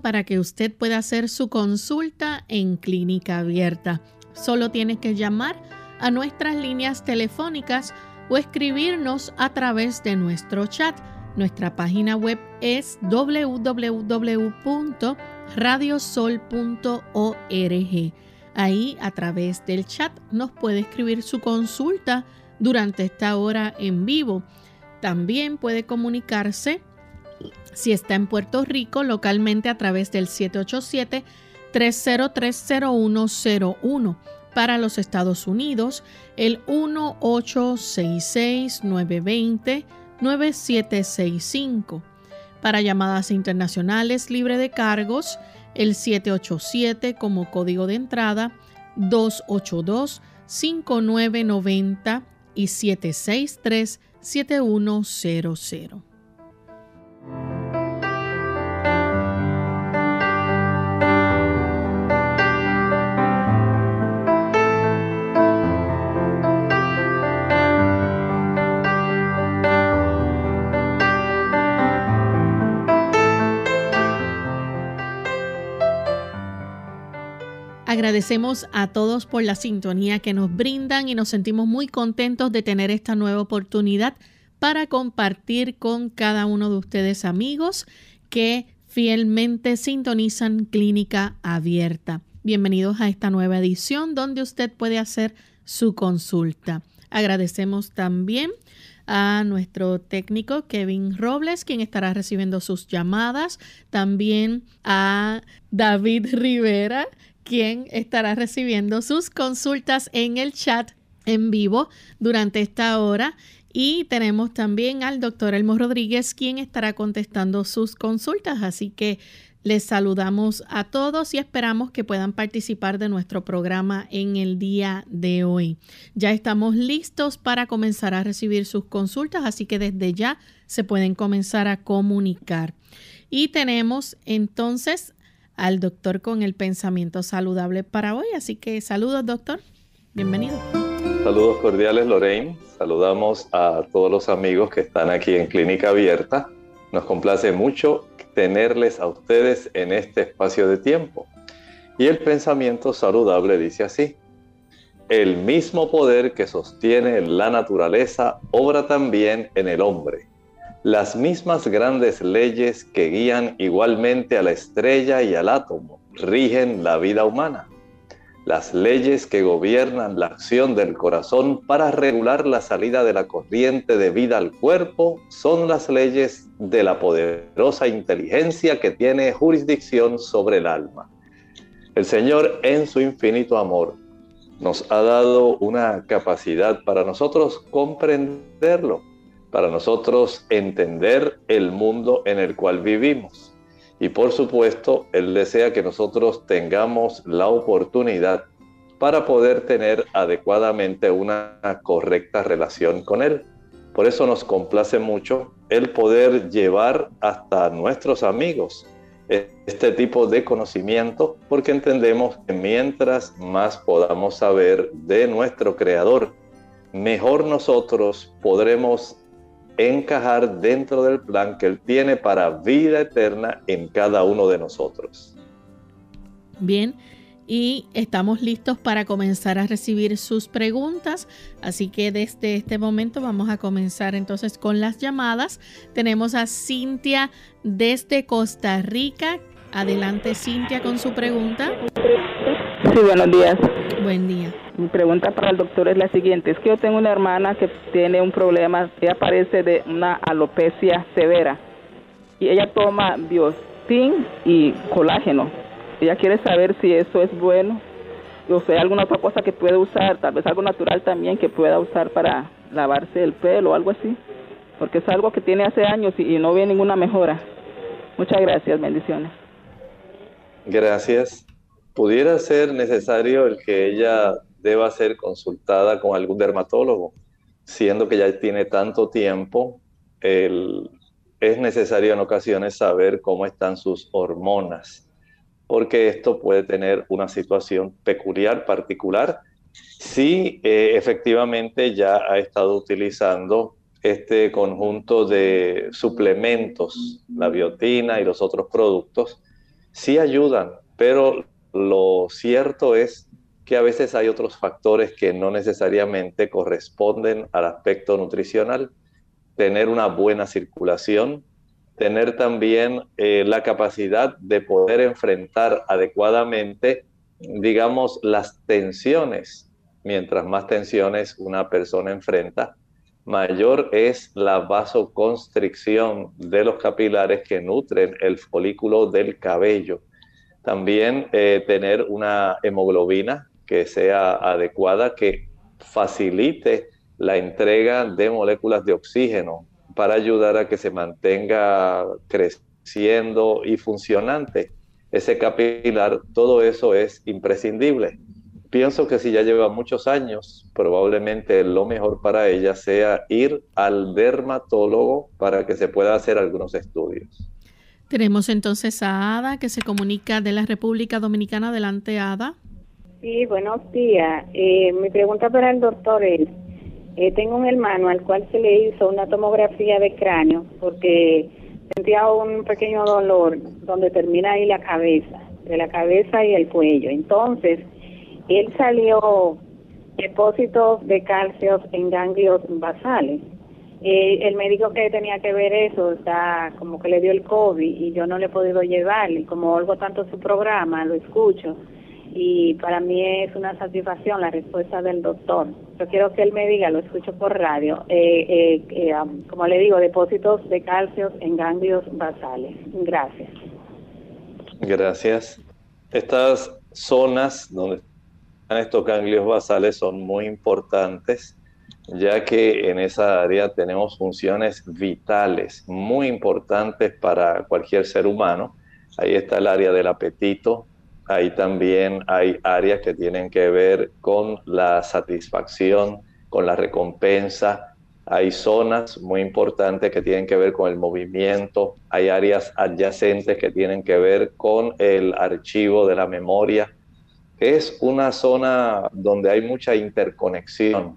Para que usted pueda hacer su consulta en clínica abierta. Solo tiene que llamar a nuestras líneas telefónicas o escribirnos a través de nuestro chat. Nuestra página web es www.radiosol.org. Ahí a través del chat nos puede escribir su consulta durante esta hora en vivo. También puede comunicarse si está en Puerto Rico, localmente a través del 787-3030101. Para los Estados Unidos, el 1866-920-9765. Para llamadas internacionales libre de cargos, el 787 como código de entrada, 282-5990 y 763-7100. Agradecemos a todos por la sintonía que nos brindan y nos sentimos muy contentos de tener esta nueva oportunidad para compartir con cada uno de ustedes amigos que fielmente sintonizan Clínica Abierta. Bienvenidos a esta nueva edición donde usted puede hacer su consulta. Agradecemos también a nuestro técnico Kevin Robles, quien estará recibiendo sus llamadas, también a David Rivera, quien estará recibiendo sus consultas en el chat en vivo durante esta hora. Y tenemos también al doctor Elmo Rodríguez, quien estará contestando sus consultas. Así que les saludamos a todos y esperamos que puedan participar de nuestro programa en el día de hoy. Ya estamos listos para comenzar a recibir sus consultas, así que desde ya se pueden comenzar a comunicar. Y tenemos entonces al doctor con el pensamiento saludable para hoy. Así que saludos, doctor. Bienvenido. Saludos cordiales, Lorraine. Saludamos a todos los amigos que están aquí en Clínica Abierta. Nos complace mucho tenerles a ustedes en este espacio de tiempo. Y el pensamiento saludable dice así. El mismo poder que sostiene la naturaleza obra también en el hombre las mismas grandes leyes que guían igualmente a la estrella y al átomo rigen la vida humana. Las leyes que gobiernan la acción del corazón para regular la salida de la corriente de vida al cuerpo son las leyes de la poderosa inteligencia que tiene jurisdicción sobre el alma. El Señor en su infinito amor nos ha dado una capacidad para nosotros comprenderlo para nosotros entender el mundo en el cual vivimos. Y por supuesto, Él desea que nosotros tengamos la oportunidad para poder tener adecuadamente una correcta relación con Él. Por eso nos complace mucho el poder llevar hasta nuestros amigos este tipo de conocimiento porque entendemos que mientras más podamos saber de nuestro Creador, mejor nosotros podremos encajar dentro del plan que Él tiene para vida eterna en cada uno de nosotros. Bien, y estamos listos para comenzar a recibir sus preguntas. Así que desde este momento vamos a comenzar entonces con las llamadas. Tenemos a Cintia desde Costa Rica. Adelante Cintia con su pregunta. Sí, buenos días. Buen día. Mi pregunta para el doctor es la siguiente. Es que yo tengo una hermana que tiene un problema, ella padece de una alopecia severa y ella toma biotin y colágeno ella quiere saber si eso es bueno o sea alguna otra cosa que puede usar, tal vez algo natural también que pueda usar para lavarse el pelo o algo así, porque es algo que tiene hace años y, no ve ninguna mejora. Muchas gracias, bendiciones. Gracias. ¿Pudiera ser necesario el que ella deba ser consultada con algún dermatólogo, siendo que ya tiene tanto tiempo? es necesario en ocasiones saber cómo están sus hormonas porque esto puede tener una situación peculiar, particular, si eh, efectivamente ya ha estado utilizando este conjunto de suplementos, la biotina y los otros productos, sí ayudan, pero lo cierto es que a veces hay otros factores que no necesariamente corresponden al aspecto nutricional. Tener una buena circulación, tener también eh, la capacidad de poder enfrentar adecuadamente, digamos, las tensiones. Mientras más tensiones una persona enfrenta, mayor es la vasoconstricción de los capilares que nutren el folículo del cabello. También eh, tener una hemoglobina que sea adecuada, que facilite la entrega de moléculas de oxígeno para ayudar a que se mantenga creciendo y funcionante ese capilar, todo eso es imprescindible. Pienso que si ya lleva muchos años, probablemente lo mejor para ella sea ir al dermatólogo para que se pueda hacer algunos estudios. Tenemos entonces a Ada que se comunica de la República Dominicana. Adelante, Ada. Sí, buenos días. Eh, mi pregunta para el doctor es, eh, tengo un hermano al cual se le hizo una tomografía de cráneo porque sentía un pequeño dolor donde termina ahí la cabeza, de la cabeza y el cuello. Entonces, él salió depósitos de calcio en ganglios basales. Eh, el médico que tenía que ver eso está como que le dio el COVID y yo no le he podido llevar y como oigo tanto su programa, lo escucho y para mí es una satisfacción la respuesta del doctor. Yo quiero que él me diga, lo escucho por radio, eh, eh, eh como le digo, depósitos de calcio en ganglios basales. Gracias. Gracias. Estas zonas donde están estos ganglios basales son muy importantes, ya que en esa área tenemos funciones vitales muy importantes para cualquier ser humano. Ahí está el área del apetito, Ahí también hay áreas que tienen que ver con la satisfacción, con la recompensa. Hay zonas muy importantes que tienen que ver con el movimiento. Hay áreas adyacentes que tienen que ver con el archivo de la memoria. Es una zona donde hay mucha interconexión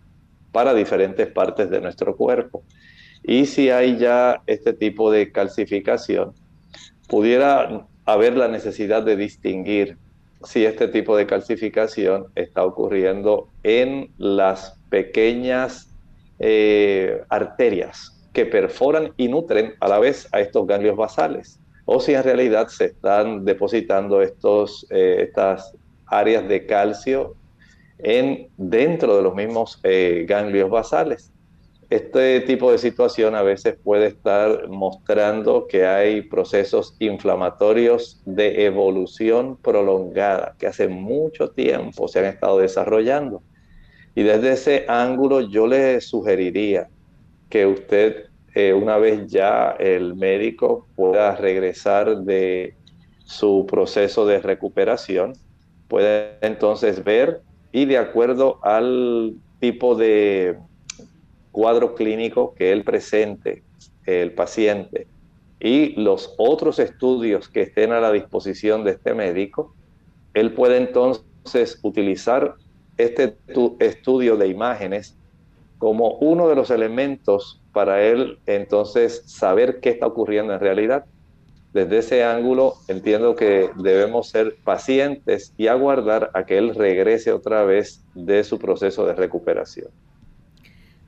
para diferentes partes de nuestro cuerpo. Y si hay ya este tipo de calcificación, pudiera haber la necesidad de distinguir si este tipo de calcificación está ocurriendo en las pequeñas eh, arterias que perforan y nutren a la vez a estos ganglios basales, o si en realidad se están depositando estos, eh, estas áreas de calcio en, dentro de los mismos eh, ganglios basales. Este tipo de situación a veces puede estar mostrando que hay procesos inflamatorios de evolución prolongada que hace mucho tiempo se han estado desarrollando. Y desde ese ángulo yo le sugeriría que usted, eh, una vez ya el médico pueda regresar de su proceso de recuperación, puede entonces ver y de acuerdo al tipo de cuadro clínico que él presente, el paciente, y los otros estudios que estén a la disposición de este médico, él puede entonces utilizar este estudio de imágenes como uno de los elementos para él entonces saber qué está ocurriendo en realidad. Desde ese ángulo entiendo que debemos ser pacientes y aguardar a que él regrese otra vez de su proceso de recuperación.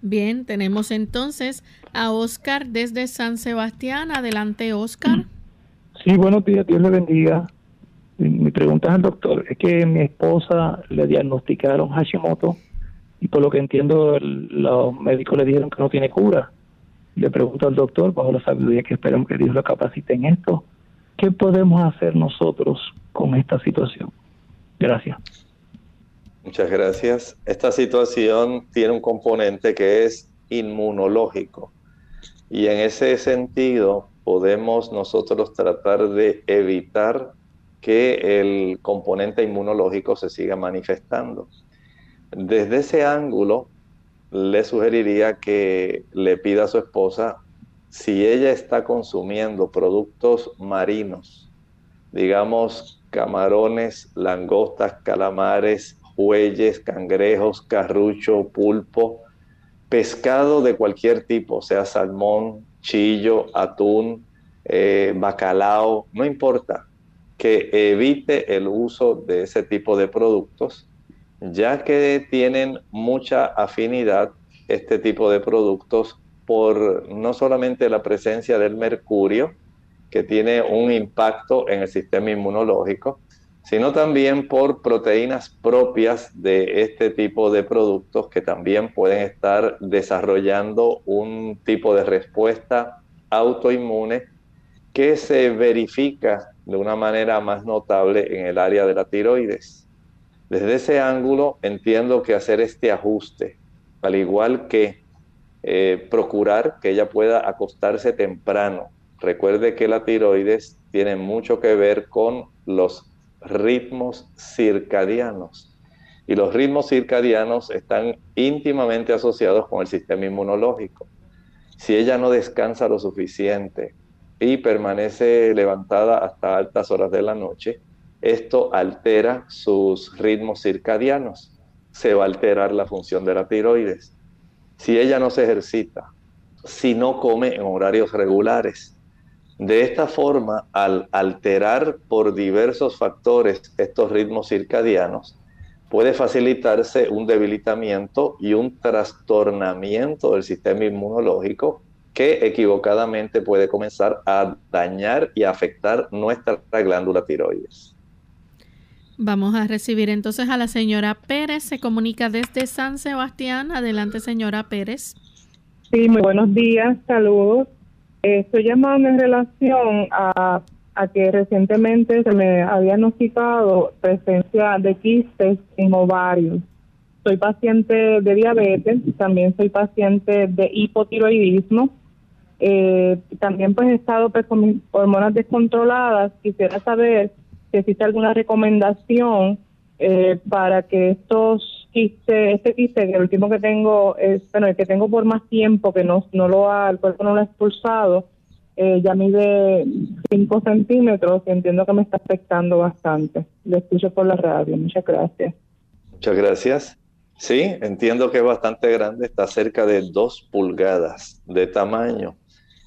Bien, tenemos entonces a Oscar desde San Sebastián. Adelante, Oscar. Sí, buenos días, Dios le bendiga. Mi pregunta al doctor es que mi esposa le diagnosticaron Hashimoto y por lo que entiendo los médicos le dijeron que no tiene cura. Le pregunto al doctor, bajo la sabiduría que esperamos que Dios lo capacite en esto, ¿qué podemos hacer nosotros con esta situación? Gracias. Muchas gracias. Esta situación tiene un componente que es inmunológico y en ese sentido podemos nosotros tratar de evitar que el componente inmunológico se siga manifestando. Desde ese ángulo, le sugeriría que le pida a su esposa si ella está consumiendo productos marinos, digamos camarones, langostas, calamares, bueyes, cangrejos, carrucho, pulpo, pescado de cualquier tipo, sea salmón, chillo, atún, eh, bacalao, no importa, que evite el uso de ese tipo de productos, ya que tienen mucha afinidad este tipo de productos por no solamente la presencia del mercurio, que tiene un impacto en el sistema inmunológico, sino también por proteínas propias de este tipo de productos que también pueden estar desarrollando un tipo de respuesta autoinmune que se verifica de una manera más notable en el área de la tiroides. Desde ese ángulo entiendo que hacer este ajuste, al igual que eh, procurar que ella pueda acostarse temprano. Recuerde que la tiroides tiene mucho que ver con los ritmos circadianos. Y los ritmos circadianos están íntimamente asociados con el sistema inmunológico. Si ella no descansa lo suficiente y permanece levantada hasta altas horas de la noche, esto altera sus ritmos circadianos. Se va a alterar la función de la tiroides. Si ella no se ejercita, si no come en horarios regulares, de esta forma, al alterar por diversos factores estos ritmos circadianos, puede facilitarse un debilitamiento y un trastornamiento del sistema inmunológico que equivocadamente puede comenzar a dañar y afectar nuestra glándula tiroides. Vamos a recibir entonces a la señora Pérez, se comunica desde San Sebastián. Adelante, señora Pérez. Sí, muy buenos días, saludos. Estoy llamando en relación a, que recientemente se me había diagnosticado presencia de quistes en ovarios. Soy paciente de diabetes, también soy paciente de hipotiroidismo. Eh, también pues he estado pues, con hormonas descontroladas. Quisiera saber si existe alguna recomendación eh, para que estos quistes, este quiste, que el último que tengo es, bueno, el que tengo por más tiempo, que no, no lo ha, el cuerpo no lo ha expulsado, eh, ya mide 5 centímetros y entiendo que me está afectando bastante. Lo escucho por la radio. Muchas gracias. Muchas gracias. Sí, entiendo que es bastante grande, está cerca de 2 pulgadas de tamaño.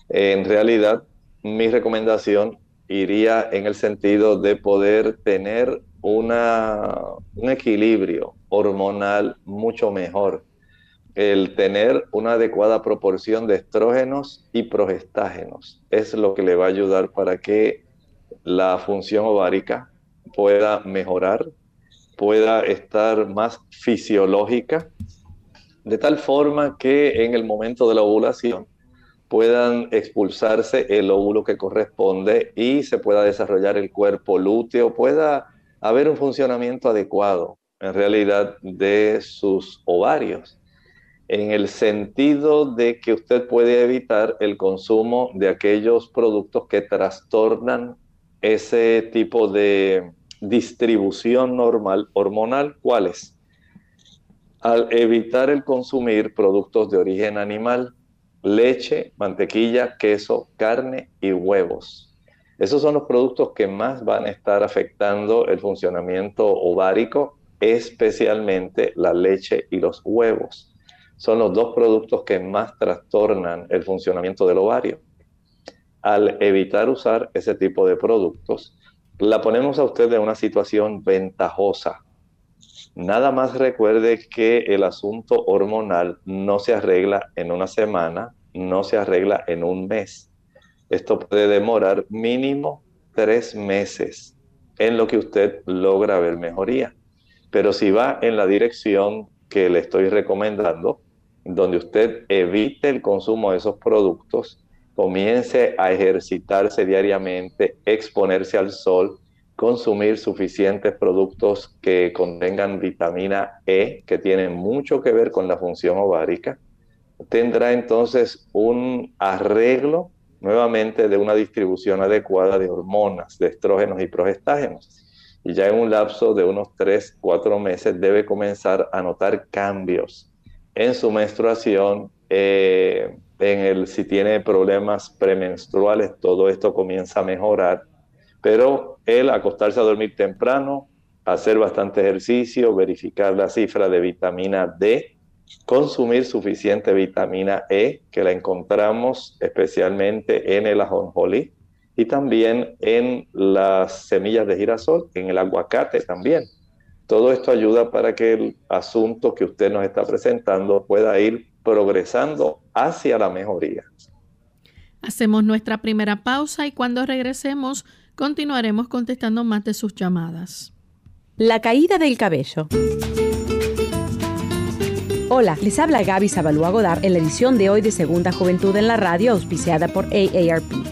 En realidad, mi recomendación iría en el sentido de poder tener una, un equilibrio hormonal mucho mejor. El tener una adecuada proporción de estrógenos y progestágenos es lo que le va a ayudar para que la función ovárica pueda mejorar, pueda estar más fisiológica, de tal forma que en el momento de la ovulación puedan expulsarse el óvulo que corresponde y se pueda desarrollar el cuerpo lúteo, pueda haber un funcionamiento adecuado en realidad de sus ovarios, en el sentido de que usted puede evitar el consumo de aquellos productos que trastornan ese tipo de distribución normal hormonal. ¿Cuáles? Al evitar el consumir productos de origen animal, leche, mantequilla, queso, carne y huevos. Esos son los productos que más van a estar afectando el funcionamiento ovárico, especialmente la leche y los huevos. Son los dos productos que más trastornan el funcionamiento del ovario. Al evitar usar ese tipo de productos, la ponemos a usted en una situación ventajosa. Nada más recuerde que el asunto hormonal no se arregla en una semana, no se arregla en un mes. Esto puede demorar mínimo tres meses en lo que usted logra ver mejoría. Pero si va en la dirección que le estoy recomendando, donde usted evite el consumo de esos productos, comience a ejercitarse diariamente, exponerse al sol, consumir suficientes productos que contengan vitamina E, que tienen mucho que ver con la función ovárica, tendrá entonces un arreglo nuevamente de una distribución adecuada de hormonas, de estrógenos y progestágenos. Y ya en un lapso de unos 3, 4 meses debe comenzar a notar cambios en su menstruación, eh, en el, si tiene problemas premenstruales, todo esto comienza a mejorar. Pero el acostarse a dormir temprano, hacer bastante ejercicio, verificar la cifra de vitamina D, consumir suficiente vitamina E, que la encontramos especialmente en el ajonjolí y también en las semillas de girasol, en el aguacate también. Todo esto ayuda para que el asunto que usted nos está presentando pueda ir progresando hacia la mejoría. Hacemos nuestra primera pausa y cuando regresemos continuaremos contestando más de sus llamadas. La caída del cabello. Hola, les habla Gaby Zabalúa Godard en la edición de hoy de Segunda Juventud en la Radio, auspiciada por AARP.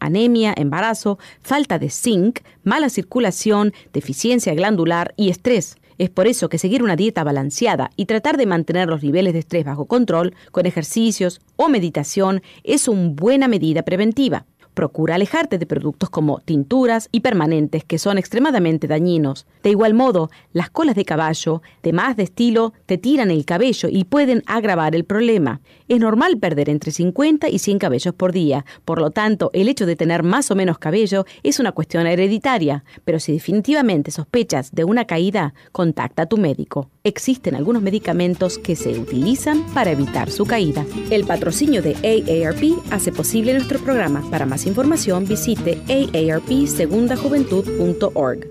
anemia, embarazo, falta de zinc, mala circulación, deficiencia glandular y estrés. Es por eso que seguir una dieta balanceada y tratar de mantener los niveles de estrés bajo control con ejercicios o meditación es una buena medida preventiva. Procura alejarte de productos como tinturas y permanentes que son extremadamente dañinos. De igual modo, las colas de caballo, de más de estilo, te tiran el cabello y pueden agravar el problema. Es normal perder entre 50 y 100 cabellos por día, por lo tanto, el hecho de tener más o menos cabello es una cuestión hereditaria, pero si definitivamente sospechas de una caída, contacta a tu médico. Existen algunos medicamentos que se utilizan para evitar su caída. El patrocinio de AARP hace posible nuestro programa. Para más información visite aarpsegundajuventud.org.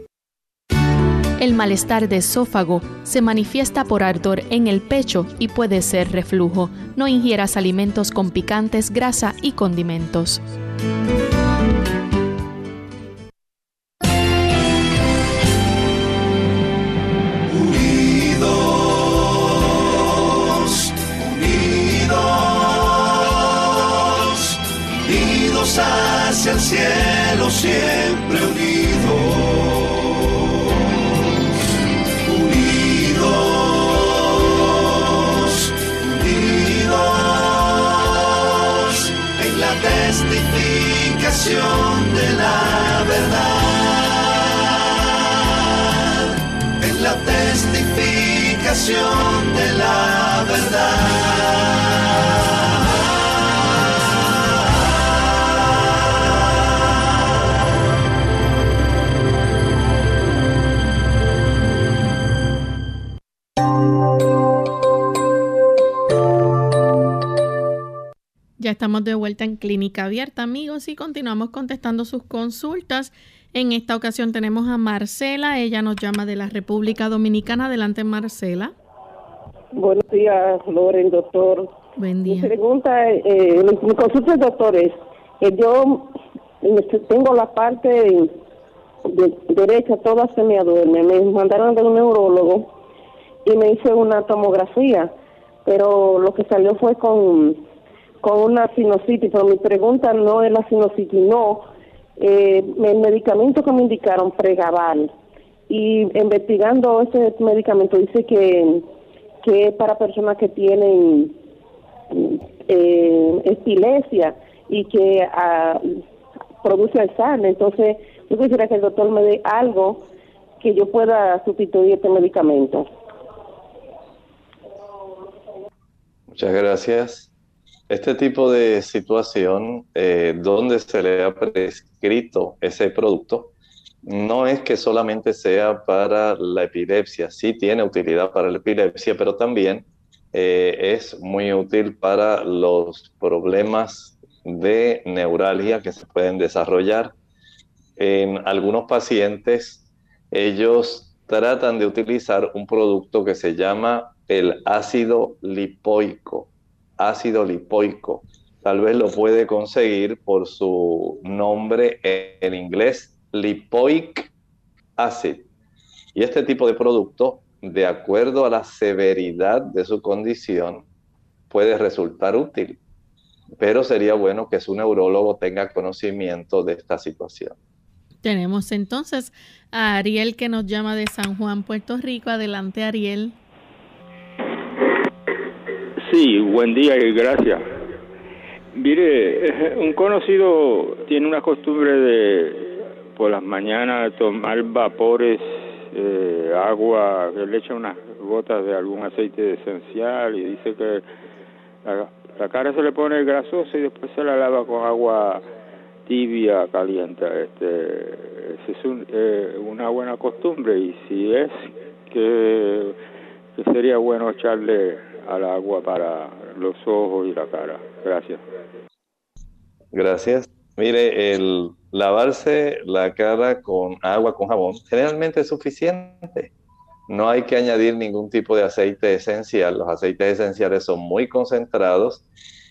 El malestar de esófago se manifiesta por ardor en el pecho y puede ser reflujo. No ingieras alimentos con picantes, grasa y condimentos. Estamos de vuelta en Clínica Abierta, amigos, y continuamos contestando sus consultas. En esta ocasión tenemos a Marcela, ella nos llama de la República Dominicana. Adelante, Marcela. Buenos días, Loren, doctor. Buen Mi día. pregunta, eh, mi, mi consulta es, doctor, es que yo este, tengo la parte de- derecha toda se me duerme. Me mandaron de un neurólogo y me hice una tomografía, pero lo que salió fue con, con una sinusitis, pero mi pregunta no es la sinusitis, no. Eh, el medicamento que me indicaron, Pregaval, y investigando ese medicamento dice que, que es para personas que tienen eh, epilepsia y que ah, produce Alzheimer. Entonces, yo quisiera que el doctor me dé algo que yo pueda sustituir este medicamento. Muchas gracias. Este tipo de situación eh, donde se le ha prescrito ese producto no es que solamente sea para la epilepsia, sí tiene utilidad para la epilepsia, pero también eh, es muy útil para los problemas de neuralgia que se pueden desarrollar. En algunos pacientes, ellos tratan de utilizar un producto que se llama el ácido lipoico. Ácido lipoico. Tal vez lo puede conseguir por su nombre en inglés, lipoic acid. Y este tipo de producto, de acuerdo a la severidad de su condición, puede resultar útil. Pero sería bueno que su neurólogo tenga conocimiento de esta situación. Tenemos entonces a Ariel que nos llama de San Juan, Puerto Rico. Adelante, Ariel. Sí, buen día y gracias. Mire, un conocido tiene una costumbre de por las mañanas tomar vapores, eh, agua, que le echa unas gotas de algún aceite esencial y dice que la, cara se le pone grasosa y después se la lava con agua tibia, caliente. Este, es eh, una buena costumbre y si es que sería bueno echarle al agua para los ojos y la cara. Gracias. Gracias. Mire, el lavarse la cara con agua, con jabón, generalmente es suficiente. No hay que añadir ningún tipo de aceite esencial. Los aceites esenciales son muy concentrados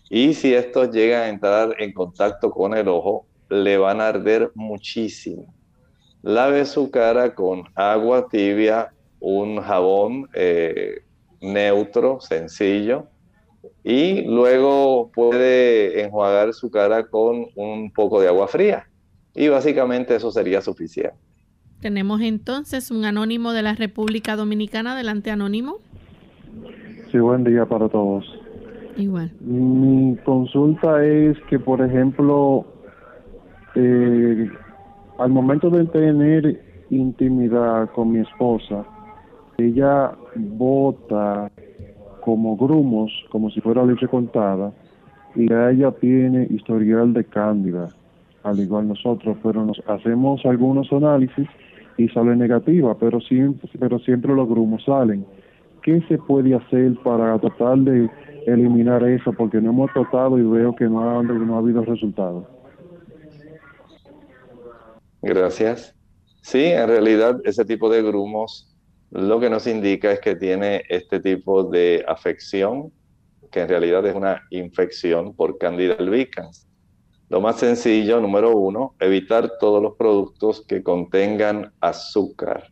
y si estos llegan a entrar en contacto con el ojo, le van a arder muchísimo. Lave su cara con agua tibia, un jabón eh, neutro, sencillo, y luego puede enjuagar su cara con un poco de agua fría. Y básicamente eso sería suficiente. Tenemos entonces un anónimo de la República Dominicana. Adelante, anónimo. Sí, buen día para todos. Igual. Mi consulta es que, por ejemplo, eh, al momento de tener intimidad con mi esposa, ella bota como grumos, como si fuera leche contada, y ella tiene historial de cándida, al igual nosotros, pero nos hacemos algunos análisis y sale negativa, pero siempre, pero siempre los grumos salen. ¿Qué se puede hacer para tratar de eliminar eso? Porque no hemos tratado y veo que no ha, no ha habido resultados. Gracias. Sí, en realidad ese tipo de grumos lo que nos indica es que tiene este tipo de afección, que en realidad es una infección por Candida albicans. Lo más sencillo, número uno, evitar todos los productos que contengan azúcar.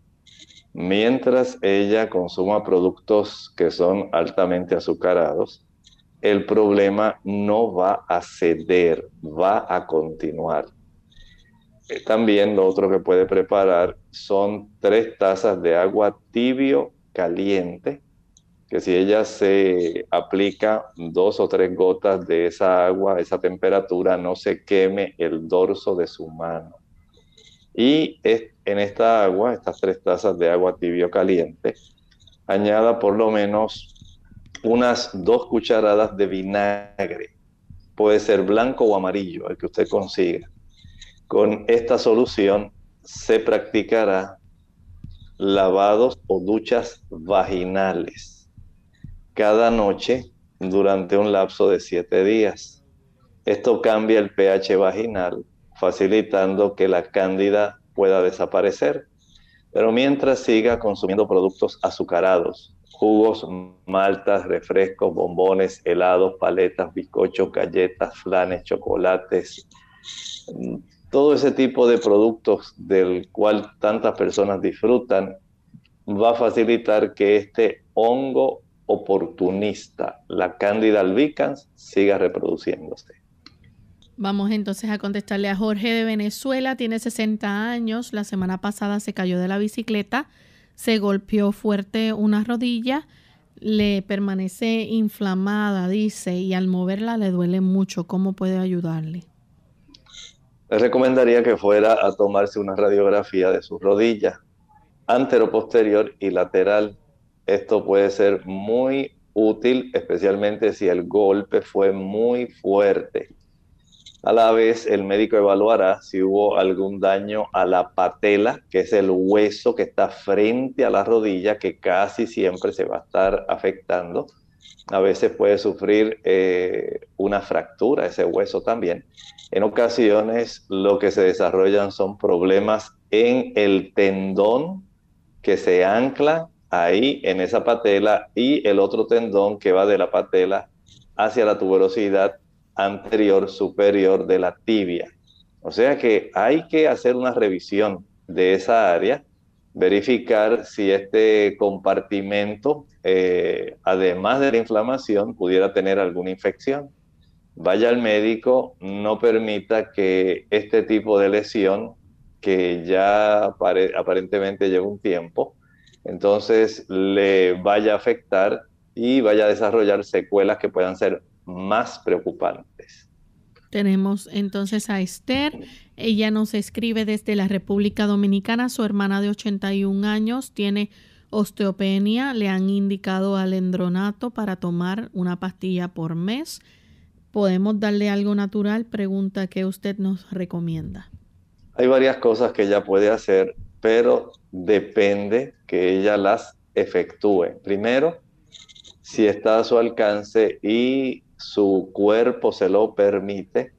Mientras ella consuma productos que son altamente azucarados, el problema no va a ceder, va a continuar. Eh, también lo otro que puede preparar son tres tazas de agua tibio caliente, que si ella se aplica dos o tres gotas de esa agua, esa temperatura, no se queme el dorso de su mano. Y en esta agua, estas tres tazas de agua tibio caliente, añada por lo menos unas dos cucharadas de vinagre. Puede ser blanco o amarillo, el que usted consiga con esta solución se practicará lavados o duchas vaginales cada noche durante un lapso de siete días. Esto cambia el pH vaginal, facilitando que la cándida pueda desaparecer. Pero mientras siga consumiendo productos azucarados, jugos, maltas, refrescos, bombones, helados, paletas, bizcochos, galletas, flanes, chocolates, todo ese tipo de productos del cual tantas personas disfrutan va a facilitar que este hongo oportunista, la Candida albicans, siga reproduciéndose. Vamos entonces a contestarle a Jorge de Venezuela, tiene 60 años, la semana pasada se cayó de la bicicleta, se golpeó fuerte una rodilla, le permanece inflamada, dice, y al moverla le duele mucho. ¿Cómo puede ayudarle? Le recomendaría que fuera a tomarse una radiografía de su rodilla, antero, posterior y lateral. Esto puede ser muy útil, especialmente si el golpe fue muy fuerte. A la vez, el médico evaluará si hubo algún daño a la patela, que es el hueso que está frente a la rodilla, que casi siempre se va a estar afectando. A veces puede sufrir eh, una fractura ese hueso también. En ocasiones lo que se desarrollan son problemas en el tendón que se ancla ahí en esa patela y el otro tendón que va de la patela hacia la tuberosidad anterior superior de la tibia. O sea que hay que hacer una revisión de esa área, verificar si este compartimento, eh, además de la inflamación, pudiera tener alguna infección. Vaya al médico, no permita que este tipo de lesión, que ya aparentemente lleva un tiempo, entonces le vaya a afectar y vaya a desarrollar secuelas que puedan ser más preocupantes. Tenemos entonces a Esther. Ella nos escribe desde la República Dominicana. Su hermana de 81 años tiene osteopenia. Le han indicado alendronato para tomar una pastilla por mes. ¿Podemos darle algo natural? Pregunta que usted nos recomienda. Hay varias cosas que ella puede hacer, pero depende que ella las efectúe. Primero, si está a su alcance y su cuerpo se lo permite,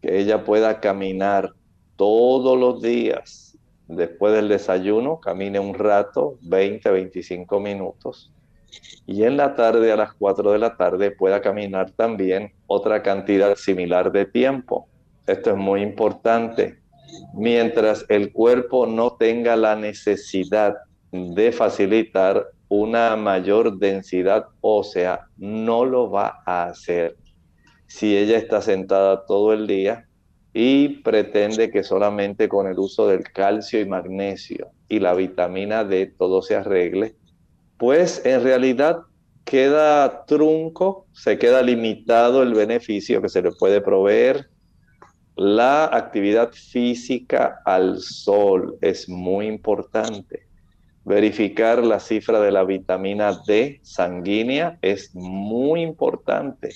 que ella pueda caminar todos los días después del desayuno, camine un rato, 20, 25 minutos, y en la tarde a las 4 de la tarde pueda caminar también otra cantidad similar de tiempo. Esto es muy importante. Mientras el cuerpo no tenga la necesidad de facilitar una mayor densidad ósea, no lo va a hacer. Si ella está sentada todo el día y pretende que solamente con el uso del calcio y magnesio y la vitamina D todo se arregle, pues en realidad queda trunco, se queda limitado el beneficio que se le puede proveer. La actividad física al sol es muy importante Verificar la cifra de la vitamina D sanguínea es muy importante.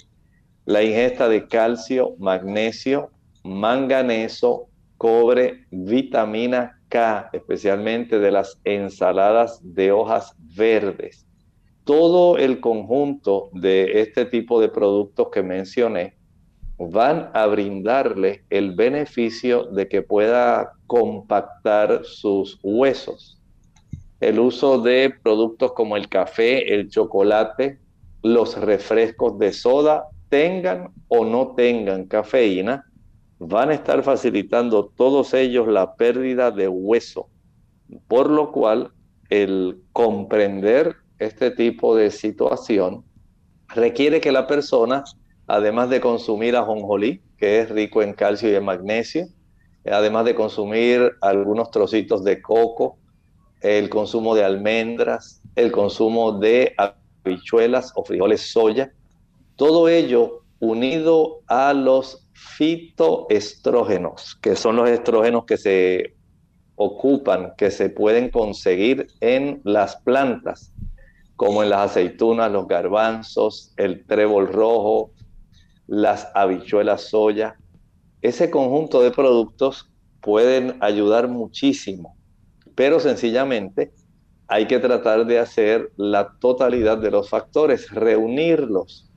La ingesta de calcio, magnesio, manganeso, cobre, vitamina K, especialmente de las ensaladas de hojas verdes. Todo el conjunto de este tipo de productos que mencioné van a brindarle el beneficio de que pueda compactar sus huesos el uso de productos como el café, el chocolate, los refrescos de soda, tengan o no tengan cafeína, van a estar facilitando todos ellos la pérdida de hueso, por lo cual el comprender este tipo de situación requiere que la persona, además de consumir ajonjolí, que es rico en calcio y en magnesio, además de consumir algunos trocitos de coco, el consumo de almendras, el consumo de habichuelas o frijoles soya, todo ello unido a los fitoestrógenos, que son los estrógenos que se ocupan, que se pueden conseguir en las plantas, como en las aceitunas, los garbanzos, el trébol rojo, las habichuelas soya. Ese conjunto de productos pueden ayudar muchísimo pero sencillamente hay que tratar de hacer la totalidad de los factores, reunirlos.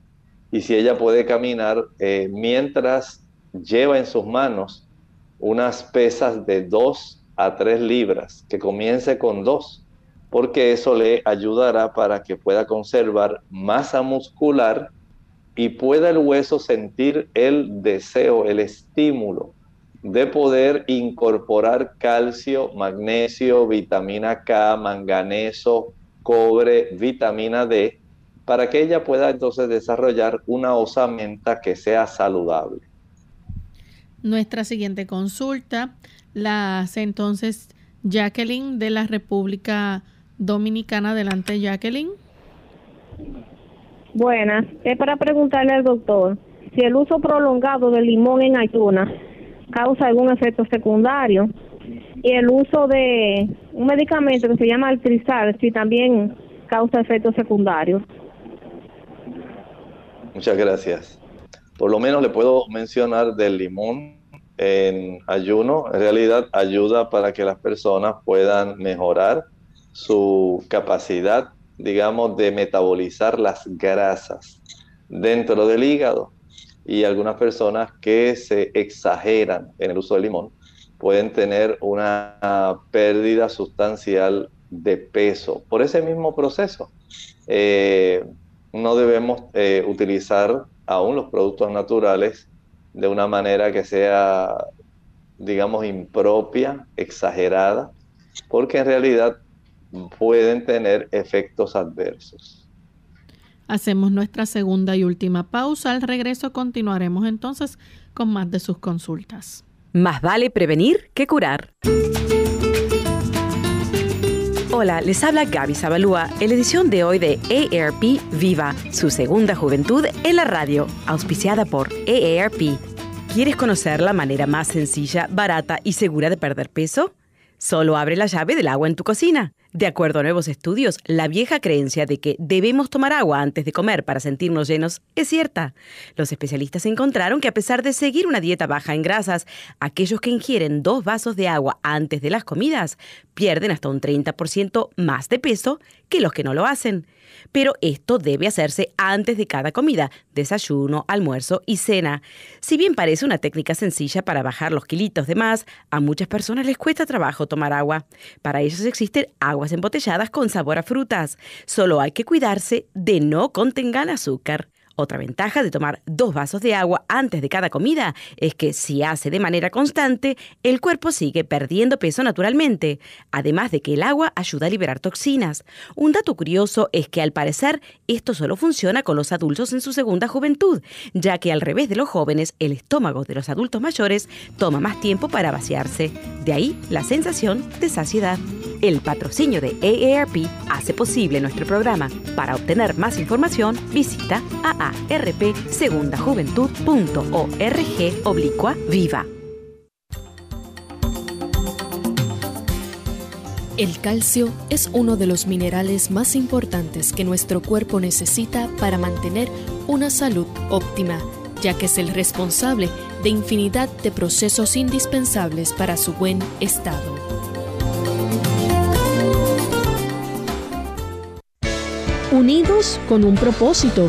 Y si ella puede caminar eh, mientras lleva en sus manos unas pesas de 2 a 3 libras, que comience con 2, porque eso le ayudará para que pueda conservar masa muscular y pueda el hueso sentir el deseo, el estímulo de poder incorporar calcio, magnesio, vitamina K, manganeso, cobre, vitamina D, para que ella pueda entonces desarrollar una osamenta que sea saludable. Nuestra siguiente consulta la hace entonces Jacqueline de la República Dominicana. Adelante, Jacqueline. Buenas, es para preguntarle al doctor si el uso prolongado del limón en ayunas causa algún efecto secundario y el uso de un medicamento que se llama Altrizal si también causa efectos secundarios. Muchas gracias. Por lo menos le puedo mencionar del limón en ayuno. En realidad ayuda para que las personas puedan mejorar su capacidad, digamos, de metabolizar las grasas dentro del hígado. Y algunas personas que se exageran en el uso del limón pueden tener una pérdida sustancial de peso por ese mismo proceso. Eh, no debemos eh, utilizar aún los productos naturales de una manera que sea, digamos, impropia, exagerada, porque en realidad pueden tener efectos adversos. Hacemos nuestra segunda y última pausa. Al regreso continuaremos entonces con más de sus consultas. Más vale prevenir que curar. Hola, les habla Gaby Zabalúa en la edición de hoy de AARP Viva, su segunda juventud en la radio, auspiciada por AARP. ¿Quieres conocer la manera más sencilla, barata y segura de perder peso? Solo abre la llave del agua en tu cocina. De acuerdo a nuevos estudios, la vieja creencia de que debemos tomar agua antes de comer para sentirnos llenos es cierta. Los especialistas encontraron que a pesar de seguir una dieta baja en grasas, aquellos que ingieren dos vasos de agua antes de las comidas pierden hasta un 30% más de peso que los que no lo hacen pero esto debe hacerse antes de cada comida, desayuno, almuerzo y cena. Si bien parece una técnica sencilla para bajar los kilitos de más, a muchas personas les cuesta trabajo tomar agua. Para ellos existen aguas embotelladas con sabor a frutas. Solo hay que cuidarse de no contengan azúcar. Otra ventaja de tomar dos vasos de agua antes de cada comida es que si hace de manera constante, el cuerpo sigue perdiendo peso naturalmente, además de que el agua ayuda a liberar toxinas. Un dato curioso es que al parecer esto solo funciona con los adultos en su segunda juventud, ya que al revés de los jóvenes, el estómago de los adultos mayores toma más tiempo para vaciarse. De ahí la sensación de saciedad. El patrocinio de AARP hace posible nuestro programa. Para obtener más información, visita aarpsegundajuventud.org oblicua viva. El calcio es uno de los minerales más importantes que nuestro cuerpo necesita para mantener una salud óptima, ya que es el responsable de infinidad de procesos indispensables para su buen estado. unidos con un propósito,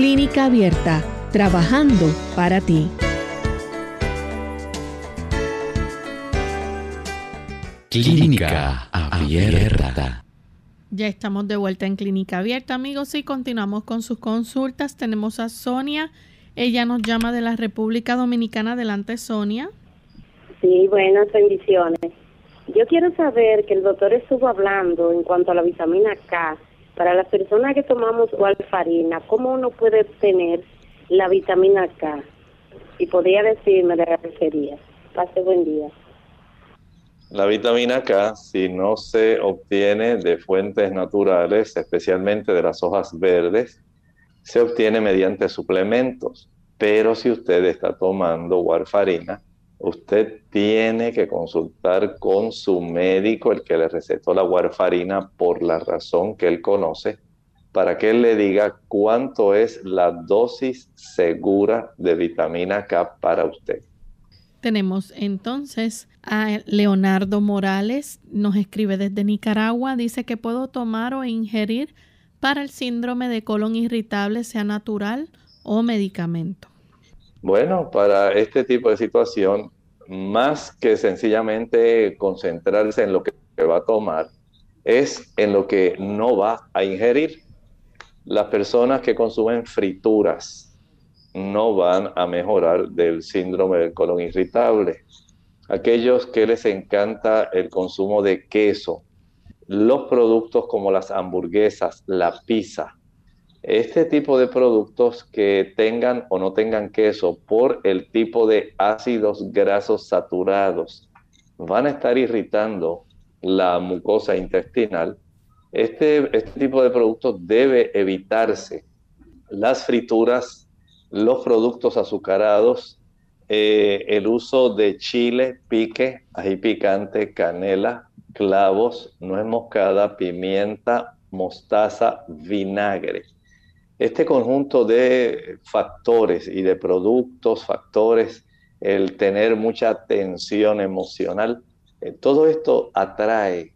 Clínica Abierta, trabajando para ti. Clínica Abierta. Ya estamos de vuelta en Clínica Abierta, amigos, y continuamos con sus consultas. Tenemos a Sonia. Ella nos llama de la República Dominicana. Adelante, Sonia. Sí, buenas bendiciones. Yo quiero saber que el doctor estuvo hablando en cuanto a la vitamina K para las personas que tomamos farina, ¿cómo uno puede obtener la vitamina K? Y podría decirme de la refería. Pase buen día. La vitamina K, si no se obtiene de fuentes naturales, especialmente de las hojas verdes, se obtiene mediante suplementos. Pero si usted está tomando warfarina, usted tiene que consultar con su médico, el que le recetó la warfarina, por la razón que él conoce, para que él le diga cuánto es la dosis segura de vitamina K para usted. Tenemos entonces a Leonardo Morales, nos escribe desde Nicaragua, dice que puedo tomar o ingerir para el síndrome de colon irritable, sea natural o medicamento? Bueno, para este tipo de situación, más que sencillamente concentrarse en lo que va a tomar, es en lo que no va a ingerir. Las personas que consumen frituras no van a mejorar del síndrome del colon irritable. Aquellos que les encanta el consumo de queso, los productos como las hamburguesas, la pizza, este tipo de productos que tengan o no tengan queso por el tipo de ácidos grasos saturados van a estar irritando la mucosa intestinal. Este, este tipo de productos debe evitarse. Las frituras, los productos azucarados, eh, el uso de chile, pique, ají picante, canela, clavos, nuez moscada, pimienta, mostaza, vinagre. Este conjunto de factores y de productos, factores, el tener mucha tensión emocional, eh, todo esto atrae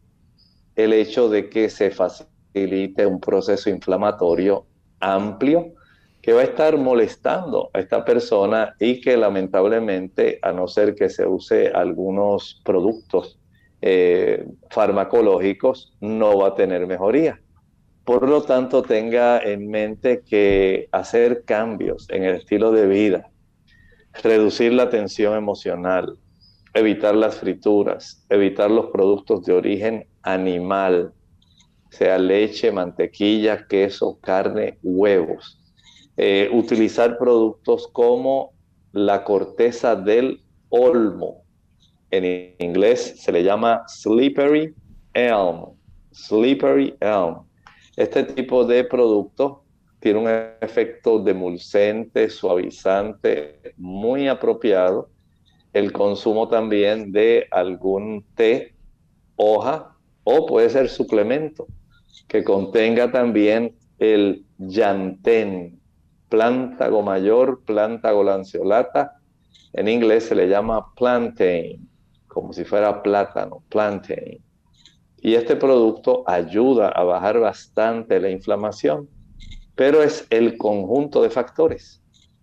el hecho de que se facilite un proceso inflamatorio amplio que va a estar molestando a esta persona y que lamentablemente, a no ser que se use algunos productos eh, farmacológicos, no va a tener mejoría. Por lo tanto, tenga en mente que hacer cambios en el estilo de vida, reducir la tensión emocional, evitar las frituras, evitar los productos de origen animal, sea leche, mantequilla, queso, carne, huevos. Eh, utilizar productos como la corteza del olmo. En inglés se le llama slippery elm. Slippery elm este tipo de producto tiene un efecto demulcente, suavizante, muy apropiado. El consumo también de algún té, hoja o puede ser suplemento que contenga también el llantén, plántago mayor, plántago lanceolata. En inglés se le llama plantain, como si fuera plátano, plantain. Y este producto ayuda a bajar bastante la inflamación, pero es el conjunto de factores.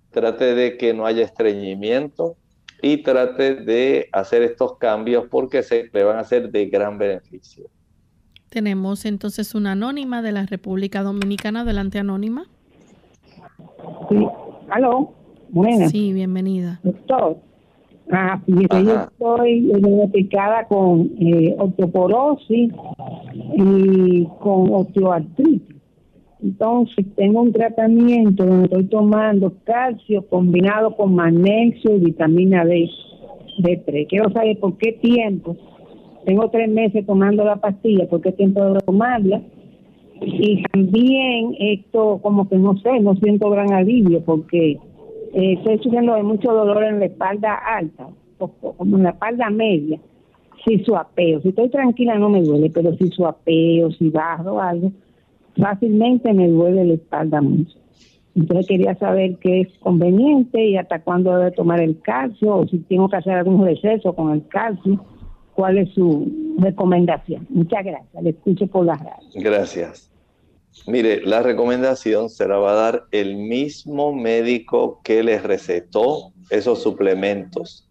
Trate de que no haya estreñimiento y trate de hacer estos cambios porque se le van a ser de gran beneficio. Tenemos entonces una anónima de la República Dominicana. Adelante, anónima. Sí, aló, buenas. Sí, bienvenida. Doctor, Ah, fíjese, yo estoy diagnosticada con eh, osteoporosis y con osteoartritis. Entonces tengo un tratamiento donde estoy tomando calcio combinado con magnesio y vitamina D, D3. Quiero saber por qué tiempo. Tengo tres meses tomando la pastilla, por qué tiempo debo tomarla. Y también esto, como que no sé, no siento gran alivio porque estoy sufriendo de mucho dolor en la espalda alta, como en la espalda media. Si suapeo, si estoy tranquila no me duele, pero si suapeo, si bajo algo, fácilmente me duele la espalda mucho. Entonces quería saber qué es conveniente y hasta cuándo debe tomar el calcio o si tengo que hacer algún receso con el calcio. ¿Cuál es su recomendación? Muchas gracias. Le escucho por la radio. Gracias. Mire, la recomendación se va a dar el mismo médico que les recetó esos suplementos,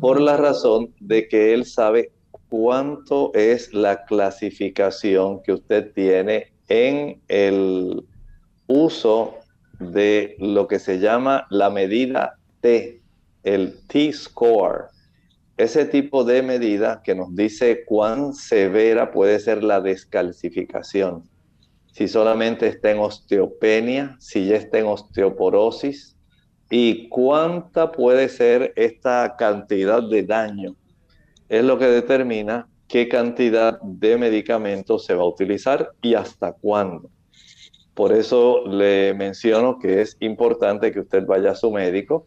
por la razón de que él sabe cuánto es la clasificación que usted tiene en el uso de lo que se llama la medida T, el T-score. Ese tipo de medida que nos dice cuán severa puede ser la descalcificación si solamente está en osteopenia, si ya está en osteoporosis y cuánta puede ser esta cantidad de daño. Es lo que determina qué cantidad de medicamentos se va a utilizar y hasta cuándo. Por eso le menciono que es importante que usted vaya a su médico.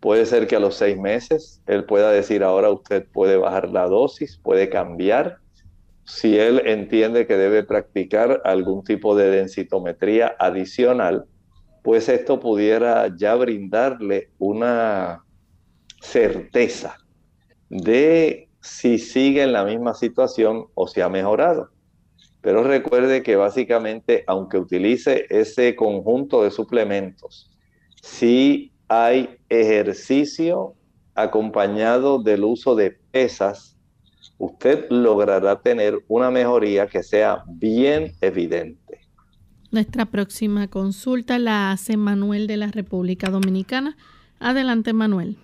Puede ser que a los seis meses él pueda decir ahora usted puede bajar la dosis, puede cambiar si él entiende que debe practicar algún tipo de densitometría adicional, pues esto pudiera ya brindarle una certeza de si sigue en la misma situación o si ha mejorado. Pero recuerde que básicamente, aunque utilice ese conjunto de suplementos, si hay ejercicio acompañado del uso de pesas, usted logrará tener una mejoría que sea bien evidente. Nuestra próxima consulta la hace Manuel de la República Dominicana. Adelante, Manuel.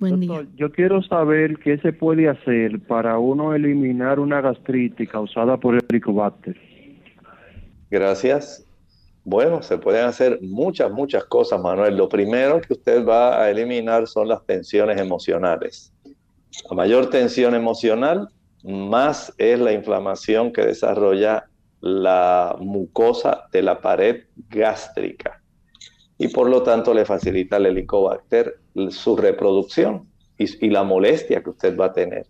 Buen día. Yo quiero saber qué se puede hacer para uno eliminar una gastritis causada por el helicobacter. Gracias. Bueno, se pueden hacer muchas, muchas cosas, Manuel. Lo primero que usted va a eliminar son las tensiones emocionales. A mayor tensión emocional, más es la inflamación que desarrolla la mucosa de la pared gástrica y por lo tanto le facilita al helicobacter su reproducción y, la molestia que usted va a tener.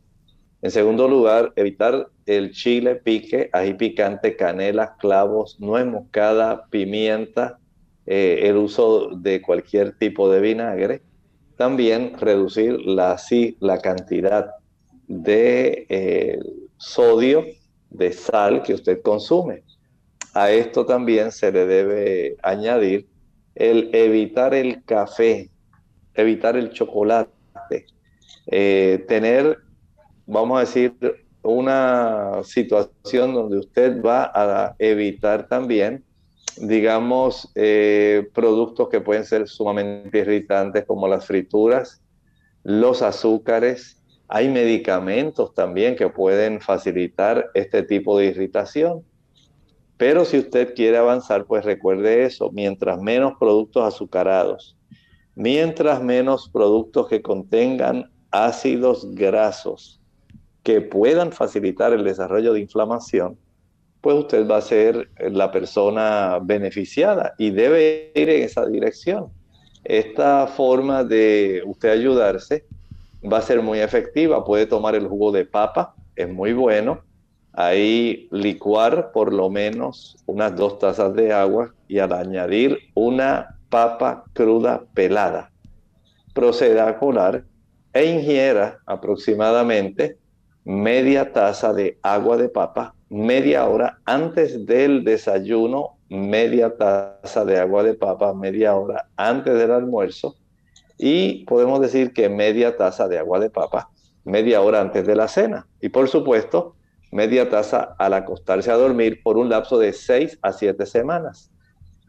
En segundo lugar, evitar el chile, pique, ají picante, canela, clavos, nuez moscada, pimienta, eh, el uso de cualquier tipo de vinagre. También reducir la, la cantidad de eh, sodio, de sal que usted consume. A esto también se le debe añadir el evitar el café, evitar el chocolate, eh, tener, vamos a decir, una situación donde usted va a evitar también, digamos, eh, productos que pueden ser sumamente irritantes como las frituras, los azúcares. Hay medicamentos también que pueden facilitar este tipo de irritación. Pero si usted quiere avanzar, pues recuerde eso, mientras menos productos azucarados, mientras menos productos que contengan ácidos grasos que puedan facilitar el desarrollo de inflamación, pues usted va a ser la persona beneficiada y debe ir en esa dirección. Esta forma de usted ayudarse va a ser muy efectiva. Puede tomar el jugo de papa, es muy bueno ahí licuar por lo menos unas dos tazas de agua y al añadir una papa cruda pelada, proceda a colar e ingiera aproximadamente media taza de agua de papa media hora antes del desayuno, media taza de agua de papa media hora antes del almuerzo y podemos decir que media taza de agua de papa media hora antes de la cena. Y por supuesto, media taza al acostarse a dormir por un lapso de 6 a 7 semanas.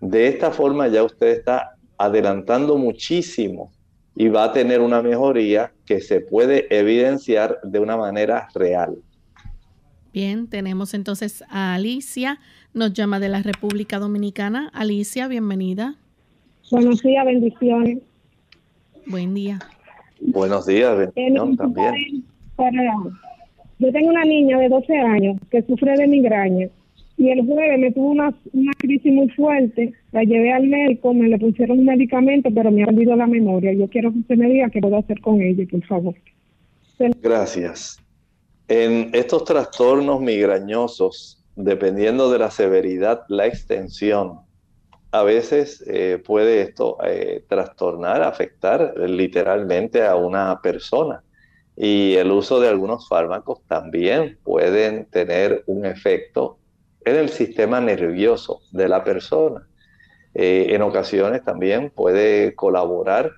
De esta forma ya usted está adelantando muchísimo y va a tener una mejoría que se puede evidenciar de una manera real. Bien, tenemos entonces a Alicia, nos llama de la República Dominicana. Alicia, bienvenida. Buenos días, bendiciones. Buen día. Buenos días, bendiciones también. Yo tengo una niña de 12 años que sufre de migraña y el jueves me tuvo una, crisis muy fuerte, la llevé al médico, me le pusieron un medicamento, pero me ha perdido la memoria. Yo quiero que usted me diga qué puedo hacer con ella, por favor. Gracias. En estos trastornos migrañosos, dependiendo de la severidad, la extensión, a veces eh, puede esto eh, trastornar, afectar literalmente a una persona. Y el uso de algunos fármacos también pueden tener un efecto en el sistema nervioso de la persona. Eh, en ocasiones también puede colaborar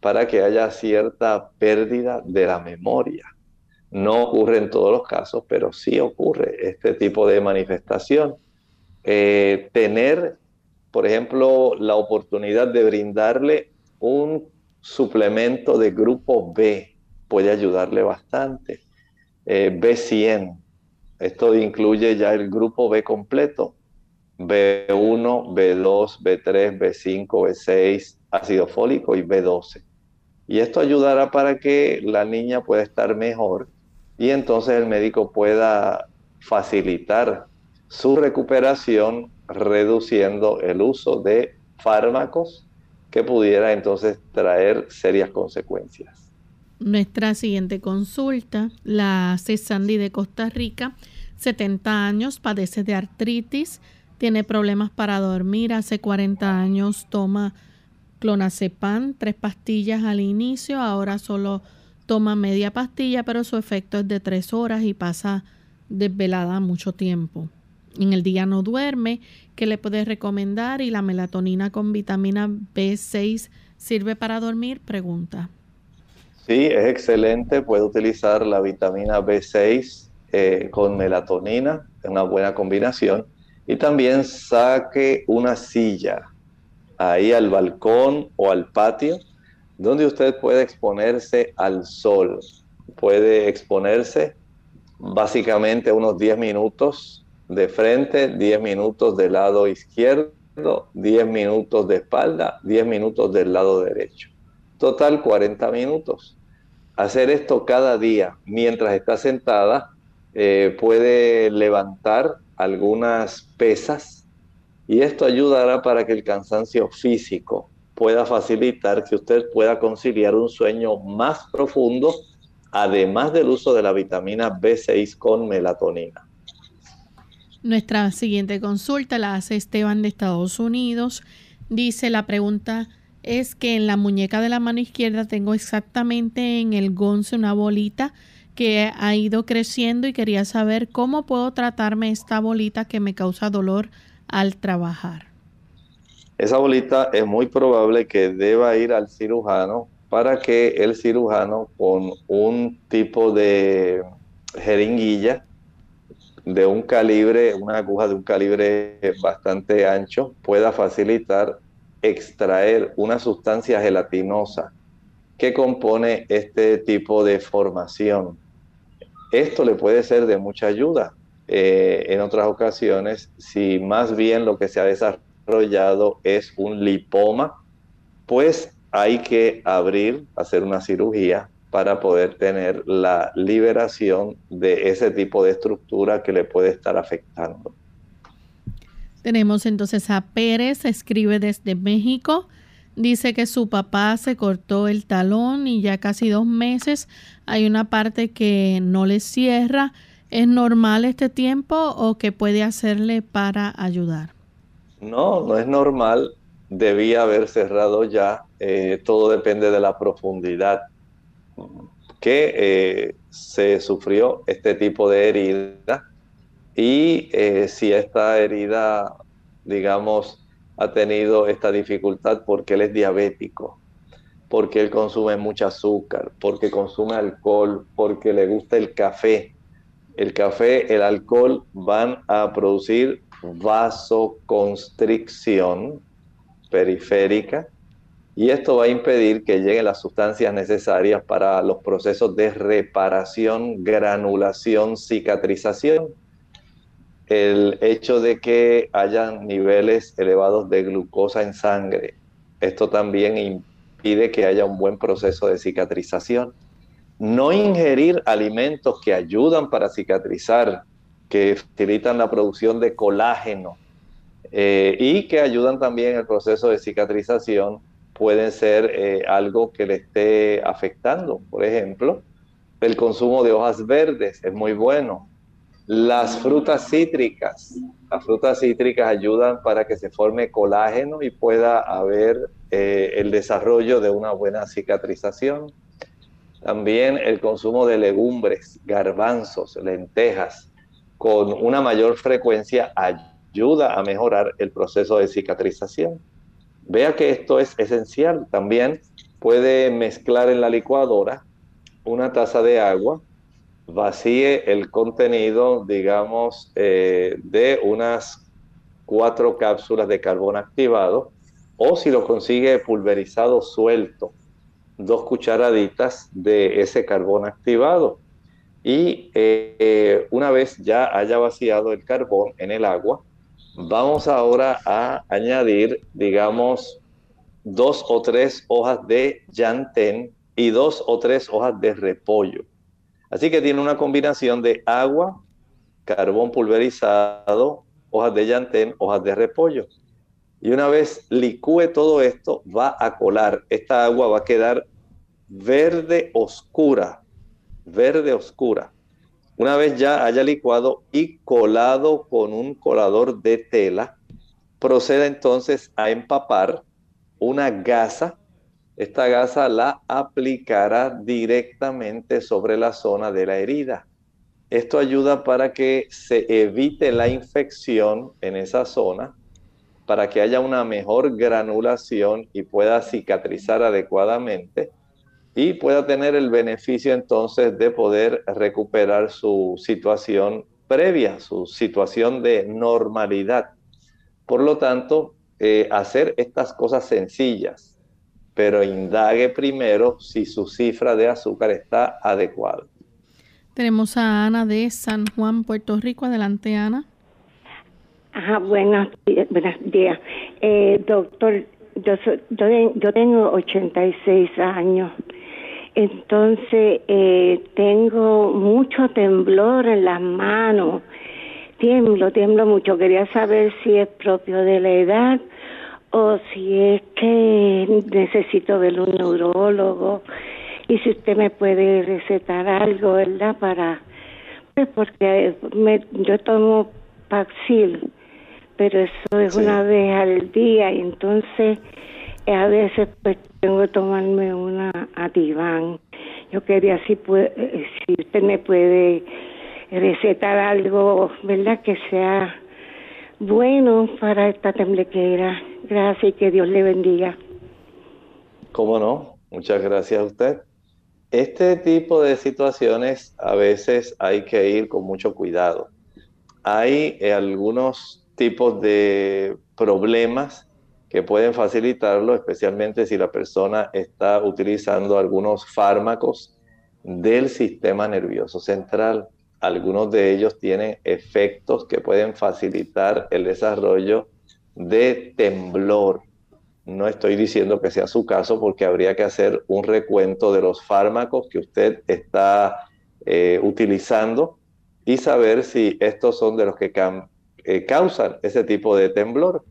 para que haya cierta pérdida de la memoria. No ocurre en todos los casos, pero sí ocurre este tipo de manifestación. Eh, tener, por ejemplo, la oportunidad de brindarle un suplemento de grupo B puede ayudarle bastante. Eh, B100, esto incluye ya el grupo B completo, B1, B2, B3, B5, B6, ácido fólico y B12. Y esto ayudará para que la niña pueda estar mejor y entonces el médico pueda facilitar su recuperación reduciendo el uso de fármacos que pudiera entonces traer serias consecuencias. Nuestra siguiente consulta la hace Sandy de Costa Rica, 70 años, padece de artritis, tiene problemas para dormir, hace 40 años toma clonazepam, tres pastillas al inicio, ahora solo toma media pastilla, pero su efecto es de tres horas y pasa desvelada mucho tiempo. en el día no duerme, ¿qué le puedes recomendar? Y la melatonina con vitamina B6 sirve para dormir, pregunta. Sí, es excelente. Puede utilizar la vitamina B6 eh, con melatonina, es una buena combinación. Y también saque una silla ahí al balcón o al patio, donde usted puede exponerse al sol. Puede exponerse básicamente unos 10 minutos de frente, 10 minutos del lado izquierdo, 10 minutos de espalda, 10 minutos del lado derecho. Total 40 minutos. Hacer esto cada día mientras está sentada eh, puede levantar algunas pesas y esto ayudará para que el cansancio físico pueda facilitar que usted pueda conciliar un sueño más profundo, además del uso de la vitamina B6 con melatonina. Nuestra siguiente consulta la hace Esteban de Estados Unidos. Dice la pregunta es que en la muñeca de la mano izquierda tengo exactamente en el gonce una bolita que ha ido creciendo y quería saber cómo puedo tratarme esta bolita que me causa dolor al trabajar. Esa bolita es muy probable que deba ir al cirujano para que el cirujano con un tipo de jeringuilla de un calibre, una aguja de un calibre bastante ancho, pueda facilitar extraer una sustancia gelatinosa que compone este tipo de formación. Esto le puede ser de mucha ayuda. Eh, en otras ocasiones, si más bien lo que se ha desarrollado es un lipoma, pues hay que abrir, hacer una cirugía para poder tener la liberación de ese tipo de estructura que le puede estar afectando. Tenemos entonces a Pérez, escribe desde México. Dice que su papá se cortó el talón y ya casi dos meses hay una parte que no le cierra. ¿Es normal este tiempo o qué puede hacerle para ayudar? No, no es normal. Debía haber cerrado ya. Eh, todo depende de la profundidad que eh, se sufrió este tipo de herida y eh, si esta herida, digamos, ha tenido esta dificultad porque él es diabético, porque él consume mucho azúcar, porque consume alcohol, porque le gusta el café. El café, el alcohol van a producir vasoconstricción periférica y esto va a impedir que lleguen las sustancias necesarias para los procesos de reparación, granulación, cicatrización. El hecho de que hayan niveles elevados de glucosa en sangre, esto también impide que haya un buen proceso de cicatrización. No ingerir alimentos que ayudan para cicatrizar, que facilitan la producción de colágeno eh, y que ayudan también el proceso de cicatrización pueden ser eh, algo que le esté afectando. Por ejemplo, el consumo de hojas verdes es muy bueno. Las frutas cítricas, las frutas cítricas ayudan para que se forme colágeno y pueda haber eh, el desarrollo de una buena cicatrización. También el consumo de legumbres, garbanzos, lentejas, con una mayor frecuencia ayuda a mejorar el proceso de cicatrización. Vea que esto es esencial. También puede mezclar en la licuadora una taza de agua, vacíe el contenido, digamos, eh, de unas cuatro cápsulas de carbón activado, o si lo consigue pulverizado suelto, dos cucharaditas de ese carbón activado. Y eh, una vez ya haya vaciado el carbón en el agua, Vamos ahora a añadir, digamos, dos o tres hojas de llantén y dos o tres hojas de repollo. Así que tiene una combinación de agua, carbón pulverizado, hojas de llantén, hojas de repollo. Y una vez licúe todo esto, va a colar. Esta agua va a quedar verde oscura, verde oscura. Una vez ya haya licuado y colado con un colador de tela, proceda entonces a empapar una gasa. Esta gasa la aplicará directamente sobre la zona de la herida. Esto ayuda para que se evite la infección en esa zona, para que haya una mejor granulación y pueda cicatrizar adecuadamente y pueda tener el beneficio entonces de poder recuperar su situación previa, su situación de normalidad. Por lo tanto, eh, hacer estas cosas sencillas, pero indague primero si su cifra de azúcar está adecuada. Tenemos a Ana de San Juan, Puerto Rico. Adelante, Ana. Ajá, buenos días. Buenos días. Eh, doctor, yo, yo, yo tengo 86 años entonces eh, tengo mucho temblor en las manos, tiemblo, tiemblo mucho. Quería saber si es propio de la edad o si es que necesito ver un neurólogo y si usted me puede recetar algo, ¿verdad? Para, pues porque me, yo tomo Paxil, pero eso es una vez al día y entonces a veces pues tengo que tomarme una Ativan. Yo quería si, puede, si usted me puede recetar algo, ¿verdad? Que sea bueno para esta temblequera. Gracias y que Dios le bendiga. ¿Cómo no? Muchas gracias a usted. Este tipo de situaciones a veces hay que ir con mucho cuidado. Hay eh, algunos tipos de problemas que pueden facilitarlo, especialmente si la persona está utilizando algunos fármacos del sistema nervioso central. Algunos de ellos tienen efectos que pueden facilitar el desarrollo de temblor. No estoy diciendo que sea su caso porque habría que hacer un recuento de los fármacos que usted está eh, utilizando y saber si estos son de los que eh, causan ese tipo de temblor.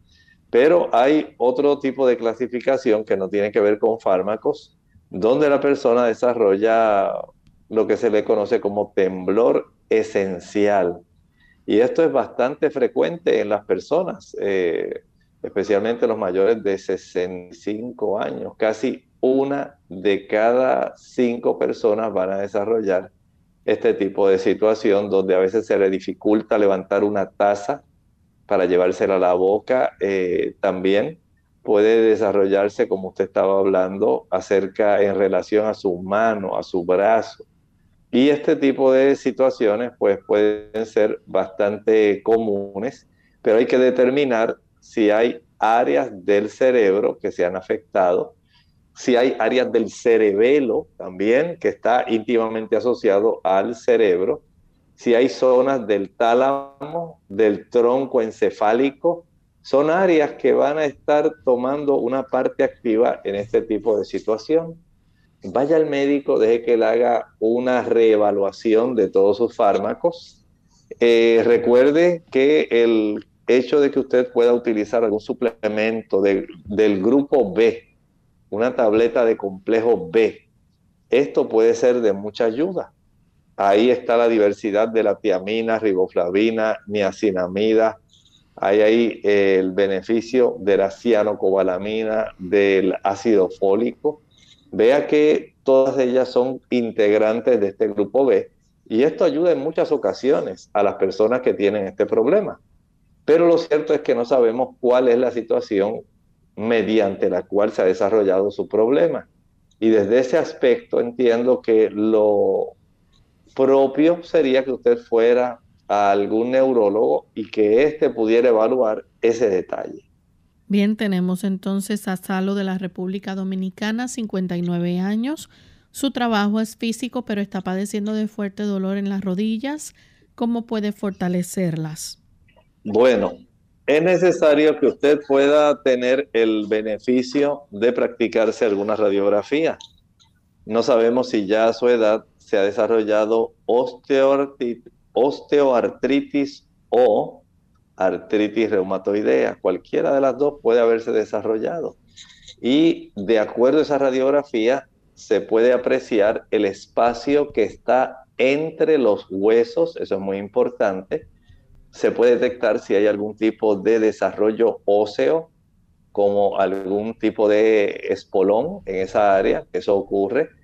Pero hay otro tipo de clasificación que no tiene que ver con fármacos, donde la persona desarrolla lo que se le conoce como temblor esencial. Y esto es bastante frecuente en las personas, eh, especialmente los mayores de 65 años. Casi una de cada cinco personas van a desarrollar este tipo de situación donde a veces se le dificulta levantar una taza para llevársela a la boca. Eh, también puede desarrollarse, como usted estaba hablando, acerca en relación a su mano, a su brazo. Y este tipo de situaciones pues pueden ser bastante comunes, pero hay que determinar si hay áreas del cerebro que se han afectado, si hay áreas del cerebelo también que está íntimamente asociado al cerebro si hay zonas del tálamo, del tronco encefálico, son áreas que van a estar tomando una parte activa en este tipo de situación. Vaya al médico, deje que él haga una reevaluación de todos sus fármacos. Eh, recuerde que el hecho de que usted pueda utilizar algún suplemento del grupo B, una tableta de complejo B, esto puede ser de mucha ayuda. Ahí está la diversidad de la tiamina, riboflavina, niacinamida. Hay ahí el beneficio de la cianocobalamina, del ácido fólico. Vea que todas ellas son integrantes de este grupo B y esto ayuda en muchas ocasiones a las personas que tienen este problema. Pero lo cierto es que no sabemos cuál es la situación mediante la cual se ha desarrollado su problema. Y desde ese aspecto entiendo que lo propio sería que usted fuera a algún neurólogo y que éste pudiera evaluar ese detalle. Bien, tenemos entonces a Salo de la República Dominicana, 59 años. Su trabajo es físico, pero está padeciendo de fuerte dolor en las rodillas. ¿Cómo puede fortalecerlas? Bueno, es necesario que usted pueda tener el beneficio de practicarse alguna radiografía. No sabemos si ya a su edad se ha desarrollado osteoartritis, o artritis reumatoidea. Cualquiera de las dos puede haberse desarrollado. Y de acuerdo a esa radiografía, se puede apreciar el espacio que está entre los huesos, eso es muy importante. Se puede detectar si hay algún tipo de desarrollo óseo, como algún tipo de espolón en esa área, eso ocurre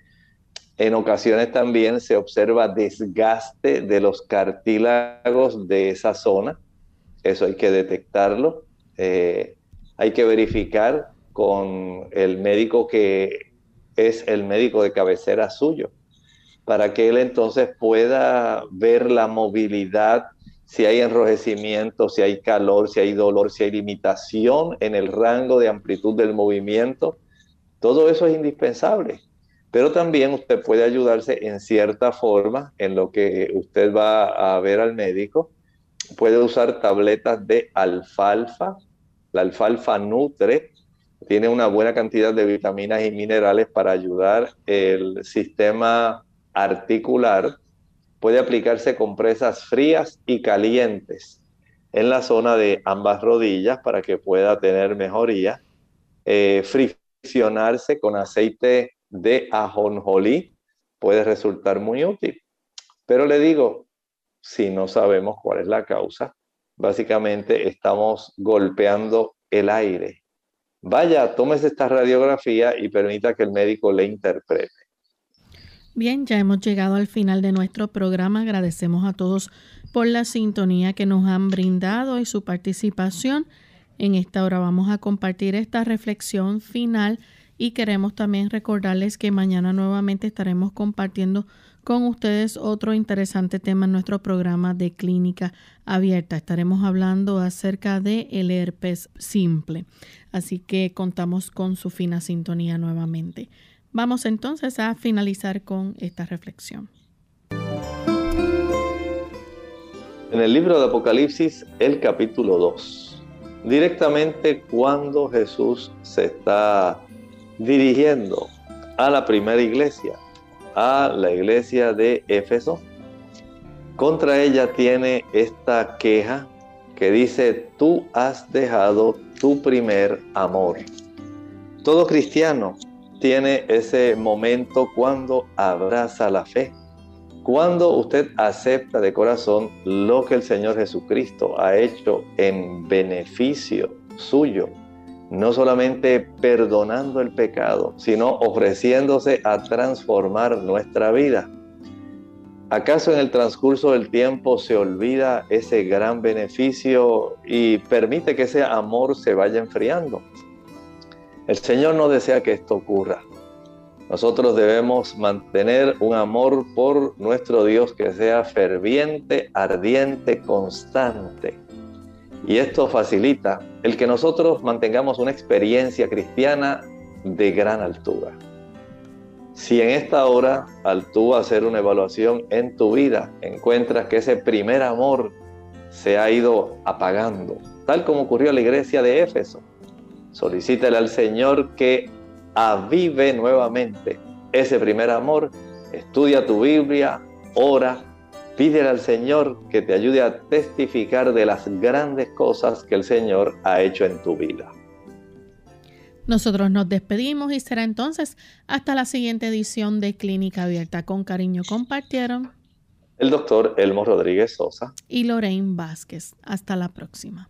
En ocasiones también se observa desgaste de los cartílagos de esa zona. Eso hay que detectarlo. Eh, hay que verificar con el médico que es el médico de cabecera suyo, para que él entonces pueda ver la movilidad, si hay enrojecimiento, si hay calor, si hay dolor, si hay limitación en el rango de amplitud del movimiento. Todo eso es indispensable. Pero también usted puede ayudarse en cierta forma en lo que usted va a ver al médico. Puede usar tabletas de alfalfa. La alfalfa nutre, tiene una buena cantidad de vitaminas y minerales para ayudar el sistema articular. Puede aplicarse compresas frías y calientes en la zona de ambas rodillas para que pueda tener mejoría. Eh, friccionarse con aceite de ajonjolí puede resultar muy útil. Pero le digo, si no sabemos cuál es la causa, básicamente estamos golpeando el aire. Vaya, tómese esta radiografía y permita que el médico le interprete. Bien, ya hemos llegado al final de nuestro programa. Agradecemos a todos por la sintonía que nos han brindado y su participación. En esta hora vamos a compartir esta reflexión final y queremos también recordarles que mañana nuevamente estaremos compartiendo con ustedes otro interesante tema en nuestro programa de clínica abierta. Estaremos hablando acerca de el herpes simple. Así que contamos con su fina sintonía nuevamente. Vamos entonces a finalizar con esta reflexión. En el libro de Apocalipsis, el capítulo 2, directamente cuando Jesús se está dirigiendo a la primera iglesia, a la iglesia de Éfeso. Contra ella tiene esta queja que dice, tú has dejado tu primer amor. Todo cristiano tiene ese momento cuando abraza la fe, cuando usted acepta de corazón lo que el Señor Jesucristo ha hecho en beneficio suyo no solamente perdonando el pecado, sino ofreciéndose a transformar nuestra vida. ¿Acaso en el transcurso del tiempo se olvida ese gran beneficio y permite que ese amor se vaya enfriando? El Señor no desea que esto ocurra. Nosotros debemos mantener un amor por nuestro Dios que sea ferviente, ardiente, constante. Y esto facilita el que nosotros mantengamos una experiencia cristiana de gran altura. Si en esta hora, al tú hacer una evaluación en tu vida, encuentras que ese primer amor se ha ido apagando, tal como ocurrió en la iglesia de Éfeso, solicítale al Señor que avive nuevamente ese primer amor, estudia tu Biblia, ora, Pídele al Señor que te ayude a testificar de las grandes cosas que el Señor ha hecho en tu vida. Nosotros nos despedimos y será entonces hasta la siguiente edición de Clínica Abierta. Con cariño compartieron el doctor Elmo Rodríguez Sosa y Lorraine Vázquez. Hasta la próxima.